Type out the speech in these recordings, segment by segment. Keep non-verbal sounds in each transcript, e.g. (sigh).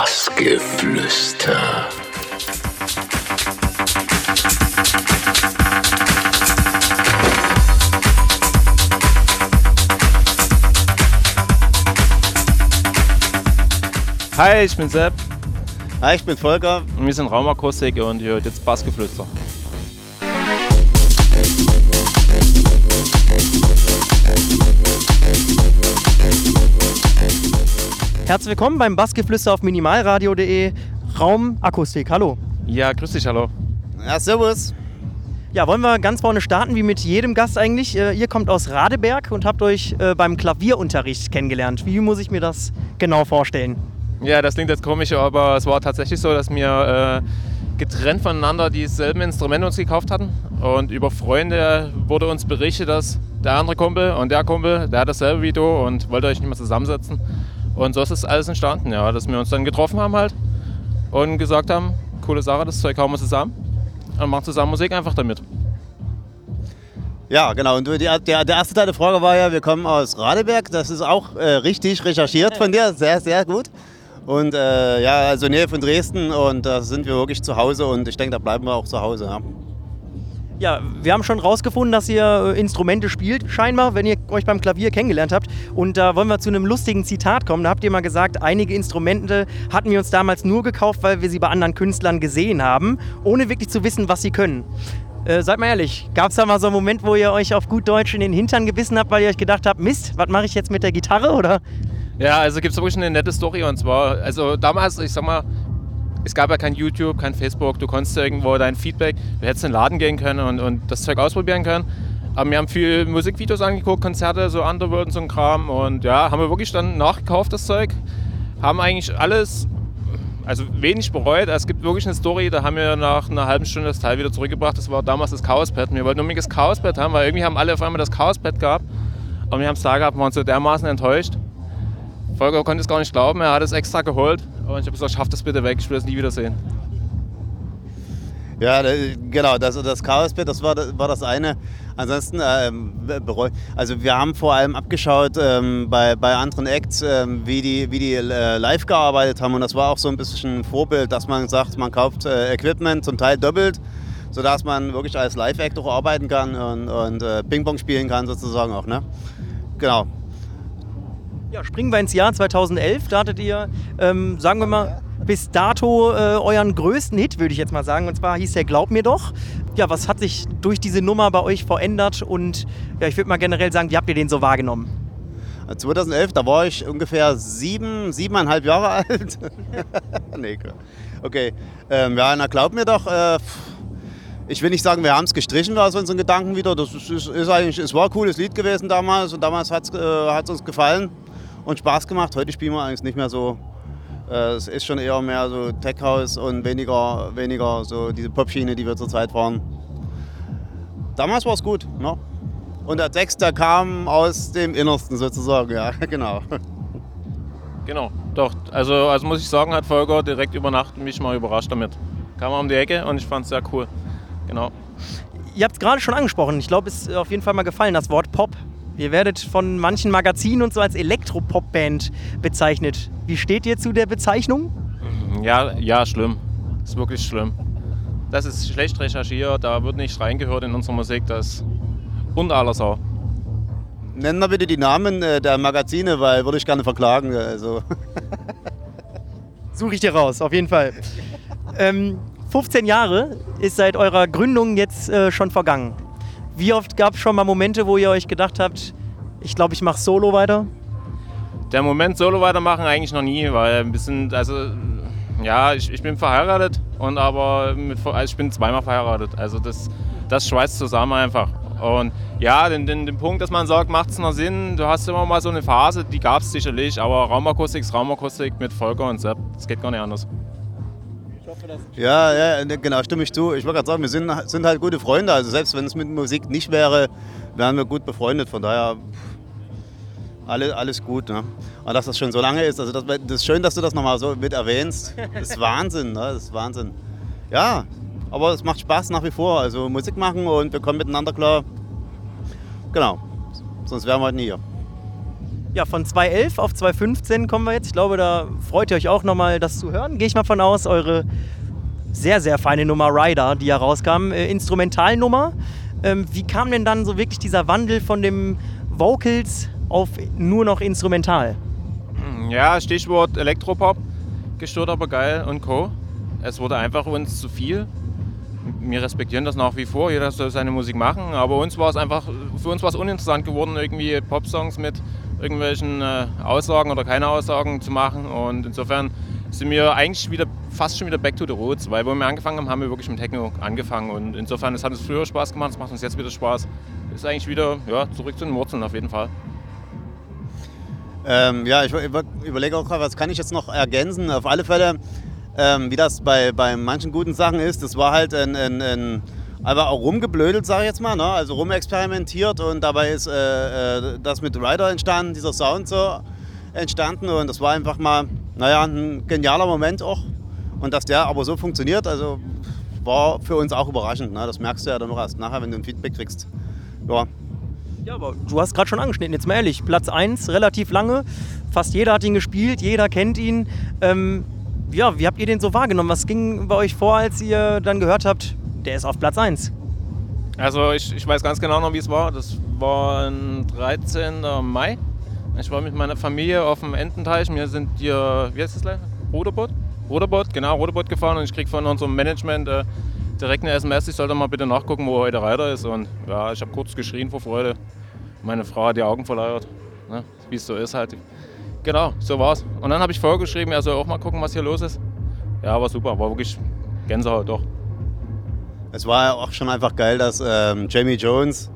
Bassgeflüster. Hi, ich bin Sepp Hi, ich bin Volker. und wir sind Raumakustik und ihr hört jetzt Bassgeflüster. Herzlich willkommen beim Bassgeflüster auf minimalradio.de Raumakustik. Hallo. Ja, grüß dich, hallo. Ja, servus. Ja, wollen wir ganz vorne starten, wie mit jedem Gast eigentlich. Äh, ihr kommt aus Radeberg und habt euch äh, beim Klavierunterricht kennengelernt. Wie muss ich mir das genau vorstellen? Ja, das klingt jetzt komisch, aber es war tatsächlich so, dass wir äh, getrennt voneinander dieselben Instrumente uns gekauft hatten. Und über Freunde wurde uns berichtet, dass der andere Kumpel und der Kumpel, der hat dasselbe wie du und wollte euch nicht mehr zusammensetzen. Und so ist es alles entstanden, ja, dass wir uns dann getroffen haben halt und gesagt haben, coole Sache, das Zeug hauen wir zusammen und machen zusammen Musik einfach damit. Ja, genau. Und die, der, der erste Teil der Frage war ja, wir kommen aus Radeberg. Das ist auch äh, richtig recherchiert von dir. Sehr, sehr gut. Und äh, ja, also Nähe von Dresden und da sind wir wirklich zu Hause und ich denke, da bleiben wir auch zu Hause. Ja. Ja, wir haben schon rausgefunden, dass ihr äh, Instrumente spielt, scheinbar, wenn ihr euch beim Klavier kennengelernt habt. Und da wollen wir zu einem lustigen Zitat kommen. Da habt ihr mal gesagt, einige Instrumente hatten wir uns damals nur gekauft, weil wir sie bei anderen Künstlern gesehen haben, ohne wirklich zu wissen, was sie können. Äh, seid mal ehrlich, gab es da mal so einen Moment, wo ihr euch auf gut Deutsch in den Hintern gebissen habt, weil ihr euch gedacht habt, Mist, was mache ich jetzt mit der Gitarre, oder? Ja, also gibt es wirklich eine nette Story und zwar, also damals, ich sag mal, es gab ja kein YouTube, kein Facebook, du konntest irgendwo dein Feedback, du hättest in den Laden gehen können und, und das Zeug ausprobieren können. Aber wir haben viel Musikvideos angeguckt, Konzerte, so Underworld und so ein Kram und ja, haben wir wirklich dann nachgekauft, das Zeug. Haben eigentlich alles, also wenig bereut. Es gibt wirklich eine Story, da haben wir nach einer halben Stunde das Teil wieder zurückgebracht. Das war damals das Chaospad. Wir wollten unbedingt das Chaospad haben, weil irgendwie haben alle auf einmal das Chaospad gehabt. Und wir haben es da gehabt, waren so dermaßen enttäuscht. Volker konnte es gar nicht glauben, er hat es extra geholt. Und ich habe gesagt, schaff das bitte weg, ich will das nie wiedersehen. Ja, genau, das, das Chaosbett, das war, war das eine. Ansonsten, ähm, bereu- also wir haben vor allem abgeschaut ähm, bei, bei anderen Acts, ähm, wie die, wie die äh, live gearbeitet haben. Und das war auch so ein bisschen ein Vorbild, dass man sagt, man kauft äh, Equipment zum Teil doppelt, sodass man wirklich als Live-Act auch arbeiten kann und, und äh, Ping-Pong spielen kann sozusagen auch. Ne? Genau. Ja, springen wir ins Jahr 2011. Da hattet ihr, ähm, sagen wir mal, bis dato äh, euren größten Hit, würde ich jetzt mal sagen. Und zwar hieß der Glaub mir doch. Ja, was hat sich durch diese Nummer bei euch verändert? Und ja, ich würde mal generell sagen, wie habt ihr den so wahrgenommen? 2011, da war ich ungefähr sieben, siebeneinhalb Jahre (laughs) alt. nee, okay. Ähm, ja, na glaub mir doch, äh, ich will nicht sagen, wir haben es gestrichen aus unseren Gedanken wieder. Das ist, ist eigentlich, es war ein cooles Lied gewesen damals und damals hat es äh, uns gefallen und Spaß gemacht. Heute spielen wir eigentlich nicht mehr so. Äh, es ist schon eher mehr so Tech House und weniger, weniger so diese Popschiene, die wir zurzeit fahren. Damals war es gut, ne? Und der Text, der kam aus dem Innersten sozusagen, ja, (laughs) genau. Genau, doch. Also, also muss ich sagen, hat Volker direkt über Nacht mich mal überrascht damit. Kam um die Ecke und ich fand es sehr cool. Genau. Ihr habt es gerade schon angesprochen. Ich glaube, es ist auf jeden Fall mal gefallen, das Wort Pop. Ihr werdet von manchen Magazinen und so als Elektropop-Band bezeichnet. Wie steht ihr zu der Bezeichnung? Ja, ja, schlimm. Ist wirklich schlimm. Das ist schlecht recherchiert, da wird nicht reingehört in unsere Musik, das ist unter aller Sau. Nennen wir bitte die Namen äh, der Magazine, weil würde ich gerne verklagen. Also. (laughs) Suche ich dir raus, auf jeden Fall. ähm, 15 Jahre ist seit eurer Gründung jetzt äh, schon vergangen. Wie oft gab es schon mal Momente, wo ihr euch gedacht habt, ich glaube, ich mache Solo weiter? Der Moment Solo weitermachen eigentlich noch nie, weil wir sind, also, ja, ich, ich bin verheiratet und aber mit, also ich bin zweimal verheiratet. Also das, das schweißt zusammen einfach. Und ja, den, den, den Punkt, dass man sagt, macht es noch Sinn, du hast immer mal so eine Phase, die gab es sicherlich, aber Raumakustik ist Raumakustik mit Volker und Sepp, das geht gar nicht anders. Ja, ja, ne, genau, stimme ich zu. Ich wollte gerade sagen, wir sind, sind halt gute Freunde. Also selbst wenn es mit Musik nicht wäre, wären wir gut befreundet. Von daher alles, alles gut. Ne? Und dass das schon so lange ist, also das, das ist schön, dass du das nochmal so mit erwähnst. Das ist (laughs) Wahnsinn, ne? das ist Wahnsinn. Ja, aber es macht Spaß nach wie vor. Also Musik machen und wir kommen miteinander klar. Genau, sonst wären wir halt nie hier. Ja, von 2.11 auf 2.15 kommen wir jetzt. Ich glaube, da freut ihr euch auch nochmal, das zu hören. Gehe ich mal von aus, eure sehr, sehr feine Nummer Rider, die ja rauskam, äh, Instrumentalnummer. Ähm, wie kam denn dann so wirklich dieser Wandel von dem Vocals auf nur noch Instrumental? Ja, Stichwort Elektropop, gestört aber geil und Co. Es wurde einfach uns zu viel. Wir respektieren das nach wie vor, jeder soll seine Musik machen, aber uns war es einfach, für uns war es uninteressant geworden, irgendwie Popsongs mit irgendwelchen äh, Aussagen oder keine Aussagen zu machen und insofern sind wir eigentlich wieder fast schon wieder back to the roots, weil wo wir angefangen haben, haben wir wirklich mit Techno angefangen und insofern, es hat uns früher Spaß gemacht, es macht uns jetzt wieder Spaß. Ist eigentlich wieder ja, zurück zu den Wurzeln auf jeden Fall. Ähm, ja, ich über, überlege auch gerade, was kann ich jetzt noch ergänzen. Auf alle Fälle, ähm, wie das bei, bei manchen guten Sachen ist, das war halt ein, ein, ein einfach auch rumgeblödelt, sage ich jetzt mal, ne? also rumexperimentiert und dabei ist äh, äh, das mit Rider entstanden, dieser Sound so entstanden und das war einfach mal, naja, ein genialer Moment auch und dass der aber so funktioniert, also war für uns auch überraschend, ne? das merkst du ja dann noch erst nachher, wenn du ein Feedback kriegst. Ja, ja, aber du hast gerade schon angeschnitten, jetzt mal ehrlich. Platz 1 relativ lange. Fast jeder hat ihn gespielt, jeder kennt ihn. Ähm, ja, wie habt ihr den so wahrgenommen? Was ging bei euch vor, als ihr dann gehört habt, der ist auf Platz 1? Also ich, ich weiß ganz genau noch, wie es war. Das war ein 13. Mai. Ich war mit meiner Familie auf dem Ententeich. Wir sind hier, wie heißt das gleich? Ruderboot? Ruderboot, genau, Ruderboot gefahren und ich krieg von unserem Management äh, direkt eine SMS, ich sollte mal bitte nachgucken, wo heute Reiter ist. Und ja, ich habe kurz geschrien vor Freude. Meine Frau hat die Augen verleiert, ne? wie es so ist halt. Genau, so war's. Und dann habe ich vorgeschrieben, er soll auch mal gucken, was hier los ist. Ja, war super, war wirklich Gänsehaut, doch. Es war ja auch schon einfach geil, dass ähm, Jamie Jones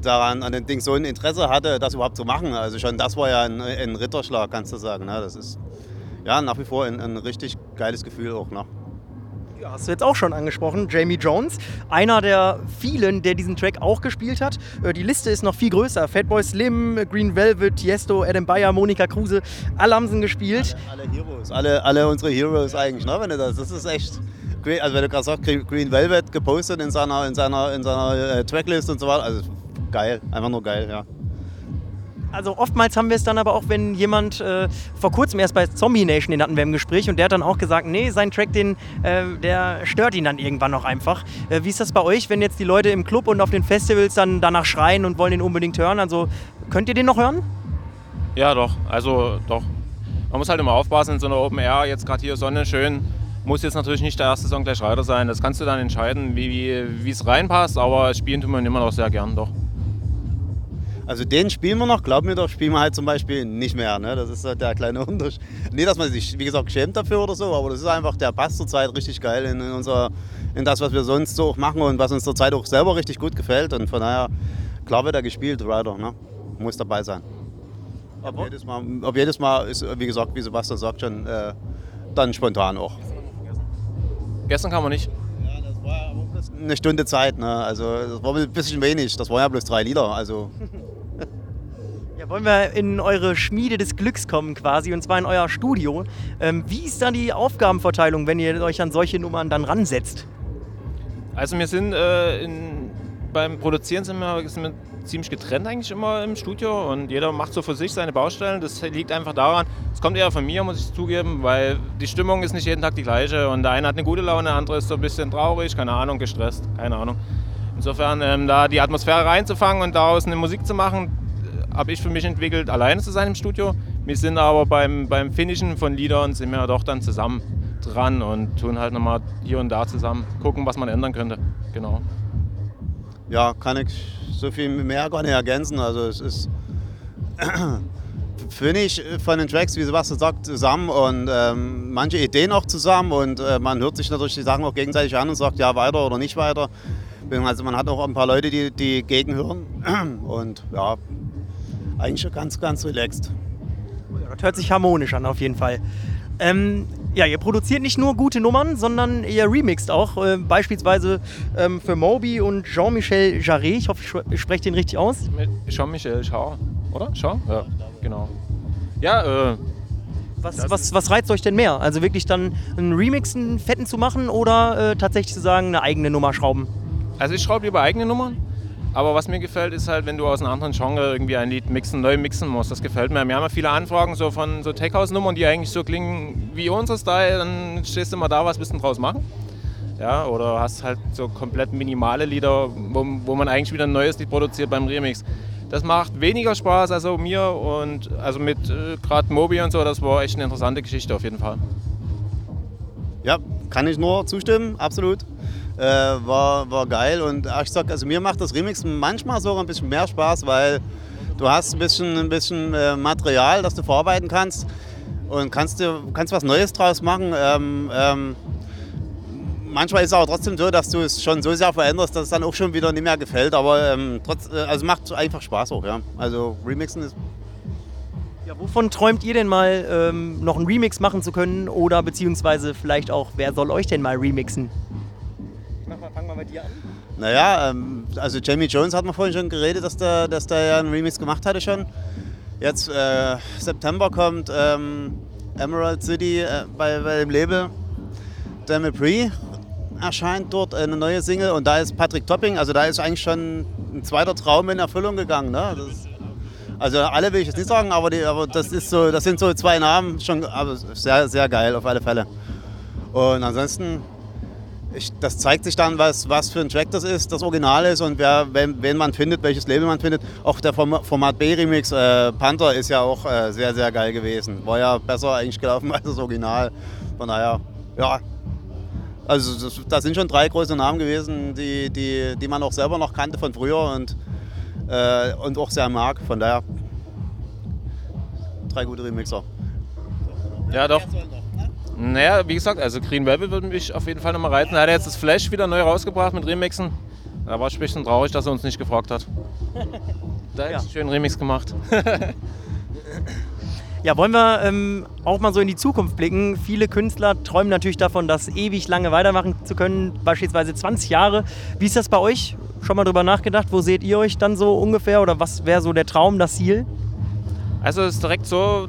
daran an dem Ding so ein Interesse hatte, das überhaupt zu machen. Also schon das war ja ein, ein Ritterschlag, kannst du sagen. Ne? Das ist ja nach wie vor ein, ein richtig geiles Gefühl auch noch. Ja, hast du jetzt auch schon angesprochen, Jamie Jones, einer der vielen, der diesen Track auch gespielt hat. Äh, die Liste ist noch viel größer. Fatboy Slim, Green Velvet, Tiesto, Adam Bayer, Monika Kruse, alle haben sie gespielt. Alle, alle Heroes, alle, alle unsere Heroes eigentlich, ne? Wenn du das, das ist echt. Also wenn du gerade sagst, Green Velvet gepostet in seiner, in seiner, in seiner äh, Tracklist und so weiter, also geil, einfach nur geil, ja. Also oftmals haben wir es dann aber auch, wenn jemand äh, vor kurzem erst bei Zombie Nation, den hatten wir im Gespräch und der hat dann auch gesagt, nee, sein Track, den, äh, der stört ihn dann irgendwann noch einfach. Äh, wie ist das bei euch, wenn jetzt die Leute im Club und auf den Festivals dann danach schreien und wollen den unbedingt hören? Also könnt ihr den noch hören? Ja, doch. Also doch. Man muss halt immer aufpassen in so einer Open Air, jetzt gerade hier Sonne schön. Muss jetzt natürlich nicht der erste Song gleich Reiter sein. Das kannst du dann entscheiden, wie es reinpasst, aber spielen tun wir immer noch sehr gern, doch. Also den spielen wir noch, glaub mir doch, spielen wir halt zum Beispiel nicht mehr. Ne? Das ist halt der kleine Unterschied. Nicht, dass man sich, wie gesagt, schämt dafür oder so, aber das ist einfach, der passt zurzeit richtig geil in, in, unser, in das, was wir sonst so auch machen und was uns zurzeit auch selber richtig gut gefällt. Und von daher, klar wird er gespielt, Rider, ne? muss dabei sein. Ob jedes, Mal, ob jedes Mal ist, wie gesagt, wie Sebastian sagt schon, äh, dann spontan auch. Gestern kam er nicht. Ja, das war aber eine Stunde Zeit. Ne? Also das war ein bisschen wenig. Das waren ja bloß drei Lieder. Also (laughs) Ja, wollen wir in eure Schmiede des Glücks kommen quasi und zwar in euer Studio. Ähm, wie ist dann die Aufgabenverteilung, wenn ihr euch an solche Nummern dann ransetzt? Also wir sind äh, in, beim Produzieren sind wir, sind wir ziemlich getrennt eigentlich immer im Studio und jeder macht so für sich seine Baustellen. Das liegt einfach daran, es kommt eher von mir, muss ich zugeben, weil die Stimmung ist nicht jeden Tag die gleiche und der eine hat eine gute Laune, der andere ist so ein bisschen traurig, keine Ahnung, gestresst, keine Ahnung. Insofern ähm, da die Atmosphäre reinzufangen und daraus eine Musik zu machen, habe ich für mich entwickelt, alleine zu sein im Studio. Wir sind aber beim, beim Finishen von Liedern sind wir doch dann zusammen dran und tun halt nochmal hier und da zusammen gucken, was man ändern könnte. Genau. Ja, kann ich so viel mehr gar nicht ergänzen. Also es ist (clears throat) finde ich von den Tracks, wie Sebastian sagt, zusammen und ähm, manche Ideen auch zusammen und äh, man hört sich natürlich die Sachen auch gegenseitig an und sagt ja weiter oder nicht weiter. Also man hat auch ein paar Leute, die, die gegenhören (clears throat) und ja, eigentlich ganz, ganz relaxed. Das hört sich harmonisch an, auf jeden Fall. Ähm, ja, ihr produziert nicht nur gute Nummern, sondern ihr remixt auch. Äh, beispielsweise ähm, für Moby und Jean-Michel Jarret. Ich hoffe, ich spreche den richtig aus. Jean-Michel Jarre, oder? Jean? Ja, genau. Ja, äh, was, was, was, reizt euch denn mehr? Also wirklich dann einen Remix, einen fetten zu machen oder äh, tatsächlich zu sagen, eine eigene Nummer schrauben? Also ich schraube lieber eigene Nummern. Aber was mir gefällt, ist halt, wenn du aus einem anderen Genre irgendwie ein Lied mixen, neu mixen musst. Das gefällt mir. Wir haben ja viele Anfragen so von so Tech-House-Nummern, die eigentlich so klingen wie unser Style. Dann stehst du immer da, was willst du draus machen? Ja, oder hast halt so komplett minimale Lieder, wo, wo man eigentlich wieder ein neues Lied produziert beim Remix. Das macht weniger Spaß also mir und also mit äh, gerade Mobi und so, das war echt eine interessante Geschichte auf jeden Fall. Ja, kann ich nur zustimmen, absolut. Äh, war, war geil und ich sag, also mir macht das Remix manchmal sogar ein bisschen mehr Spaß, weil du hast ein bisschen, ein bisschen äh, Material, das du verarbeiten kannst und kannst, du, kannst was Neues draus machen. Ähm, ähm, manchmal ist es aber trotzdem so, dass du es schon so sehr veränderst, dass es dann auch schon wieder nicht mehr gefällt. Aber ähm, trotz, äh, also macht einfach Spaß auch, ja. Also Remixen ist. Ja, wovon träumt ihr denn mal, ähm, noch einen Remix machen zu können? Oder beziehungsweise vielleicht auch, wer soll euch denn mal remixen? Mal, fang mal bei dir an. Naja, ähm, also Jamie Jones hat man vorhin schon geredet, dass der, dass der ja einen Remix gemacht hatte schon. Jetzt äh, September kommt ähm, Emerald City äh, bei, bei dem Label Damn Pre erscheint dort eine neue Single und da ist Patrick Topping, also da ist eigentlich schon ein zweiter Traum in Erfüllung gegangen. Ne? Das, also alle will ich jetzt nicht sagen, aber, die, aber das, ist so, das sind so zwei Namen, schon aber sehr, sehr geil auf alle Fälle. Und ansonsten, ich, das zeigt sich dann, was, was für ein Track das ist, das Original ist und wer, wen, wen man findet, welches Label man findet. Auch der Format B-Remix äh, Panther ist ja auch äh, sehr, sehr geil gewesen. War ja besser eigentlich gelaufen (laughs) als das Original. Von daher, ja, also das, das, sind schon drei große Namen gewesen, die, die, die man auch selber noch kannte von früher und, äh, und auch sehr mag. Von daher drei gute Remixer. Ja, doch. Naja, wie gesagt, also Green Velvet würde mich auf jeden Fall nochmal reizen. Er hat jetzt das Flash wieder neu rausgebracht mit Remixen. Da war ich ein bisschen traurig, dass er uns nicht gefragt hat. (laughs) Da hätte ja. ich schön Remix gemacht. (laughs) Ja, wollen wir ähm, auch mal so in die Zukunft blicken. Viele Künstler träumen natürlich davon, das ewig lange weitermachen zu können, beispielsweise 20 Jahre. Wie ist das bei euch? Schon mal drüber nachgedacht? Wo seht ihr euch dann so ungefähr oder was wäre so der Traum, das Ziel? Also es ist direkt so,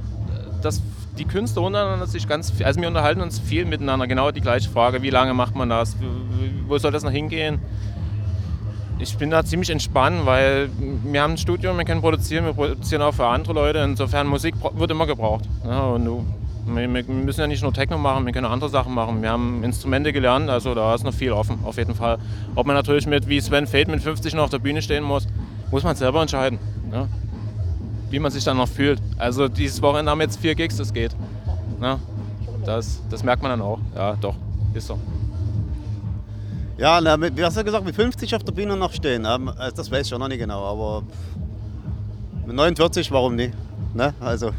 dass die Künstler untereinander sich ganz, also wir unterhalten uns viel miteinander. Genau die gleiche Frage, wie lange macht man das? Wo soll das noch hingehen? ich bin da ziemlich entspannt, weil wir haben ein Studio, wir können produzieren, wir produzieren auch für andere Leute. Insofern Musik wird immer gebraucht. Ja, und du, wir, müssen ja nicht nur Techno machen, wir können andere Sachen machen. Wir haben Instrumente gelernt, also da ist noch viel offen, auf jeden Fall. Ob man natürlich mit, wie Sven Fate mit 50 noch auf der Bühne stehen muss, muss man selber entscheiden. Ja? Wie man sich dann noch fühlt. Also dieses Wochenende haben wir jetzt vier Gigs, das geht. Ja? Das, das merkt man dann auch. Ja, doch, ist so. Ja, na, wie hast du gesagt, mit 50 auf der Bühne noch stehen? Ähm, also das weiß ich auch noch nicht genau, aber mit 49, warum nicht? Ne? Also.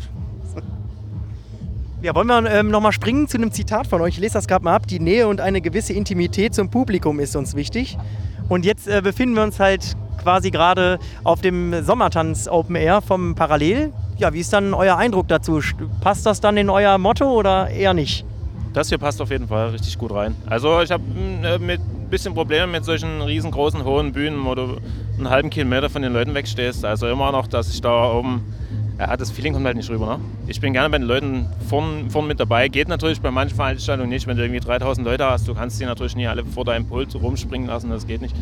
Ja, wollen wir ähm, nochmal springen zu einem Zitat von euch? Ich lese das gerade mal ab. Die Nähe und eine gewisse Intimität zum Publikum ist uns wichtig. Und jetzt äh, befinden wir uns halt quasi gerade auf dem Sommertanz Open Air vom Parallel. Ja, wie ist dann euer Eindruck dazu? Passt das dann in euer Motto oder eher nicht? Das hier passt auf jeden Fall richtig gut rein. Also ich habe äh, mit bisschen Probleme mit solchen riesengroßen, hohen Bühnen, wo du einen halben Kilometer von den Leuten wegstehst. Also immer noch, dass ich da oben, ja, das Feeling kommt halt nicht rüber. Ne? Ich bin gerne bei den Leuten vorn, vorn mit dabei. Geht natürlich bei manchen Veranstaltungen nicht, wenn du irgendwie 3000 Leute hast. Du kannst die natürlich nie alle vor deinem Pult rumspringen lassen, das geht nicht.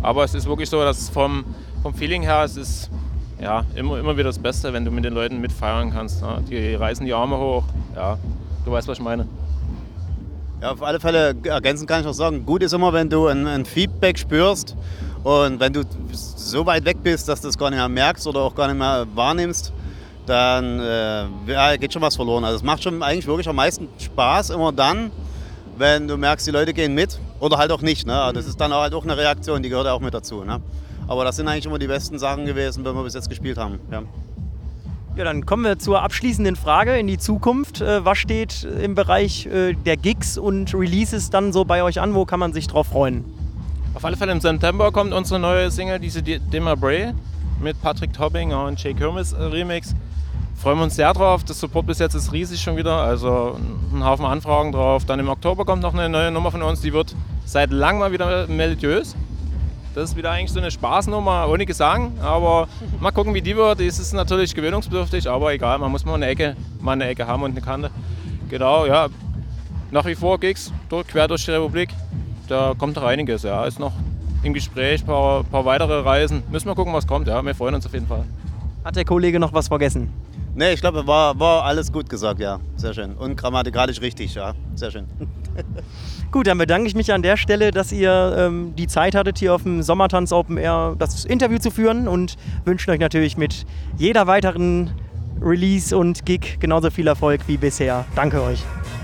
Aber es ist wirklich so, dass vom, vom Feeling her, es ist ja, immer, immer wieder das Beste, wenn du mit den Leuten mitfeiern kannst. Ne? Die reißen die Arme hoch. Ja, du weißt, was ich meine. Ja, auf alle Fälle ergänzen kann ich noch sagen, gut ist immer, wenn du ein, ein, Feedback spürst und wenn du so weit weg bist, dass du es gar nicht mehr merkst oder auch gar nicht mehr wahrnimmst, dann äh, ja, geht schon was verloren. Also es macht schon eigentlich wirklich am meisten Spaß immer dann, wenn du merkst, die Leute gehen mit oder halt auch nicht. Ne? Das ist dann halt auch eine Reaktion, die gehört auch mit dazu. Ne? Aber das sind eigentlich immer die besten Sachen gewesen, wenn wir bis jetzt gespielt haben. Ja. Ja, dann kommen wir zur abschließenden Frage in die Zukunft. Äh, was steht im Bereich äh, der Gigs und Releases dann so bei euch an? Wo kann man sich drauf freuen? Auf alle Fälle im September kommt unsere neue Single, diese Dimmer Bray, mit Patrick Tobbinger und Jay Kirmes äh, Remix. Freuen wir uns sehr drauf. Das Support bis jetzt ist riesig schon wieder, also ein Haufen Anfragen drauf. Dann im Oktober kommt noch eine neue Nummer von uns, die wird seit langem mal wieder melodiös. Das ist wieder eigentlich so eine Spaßnummer ohne Gesang, aber mal gucken, wie die wird. Es ist natürlich gewöhnungsbedürftig, aber egal, man muss mal eine Ecke, mal eine Ecke haben und eine Kante. Genau, ja. Nach wie vor Gigs quer durch die Republik. Da kommt noch einiges, ja. Ist noch im Gespräch, ein paar, paar weitere Reisen. Müssen wir gucken, was kommt. Ja, wir freuen uns auf jeden Fall. Hat der Kollege noch was vergessen? Nee, ich glaube, war, war alles gut gesagt, ja. Sehr schön. Und grammatikalisch richtig, ja. Sehr schön. (laughs) Gut, dann bedanke ich mich an der Stelle, dass ihr ähm, die Zeit hattet, hier auf dem Sommertanz Open Air das Interview zu führen und wünschen euch natürlich mit jeder weiteren Release und Gig genauso viel Erfolg wie bisher. Danke euch.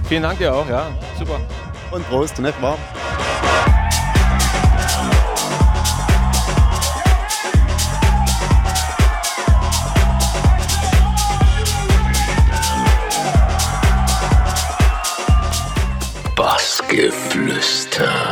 Vielen Dank dir auch, ja. Super. Und Prost, nicht wahr? Bassgeflüster.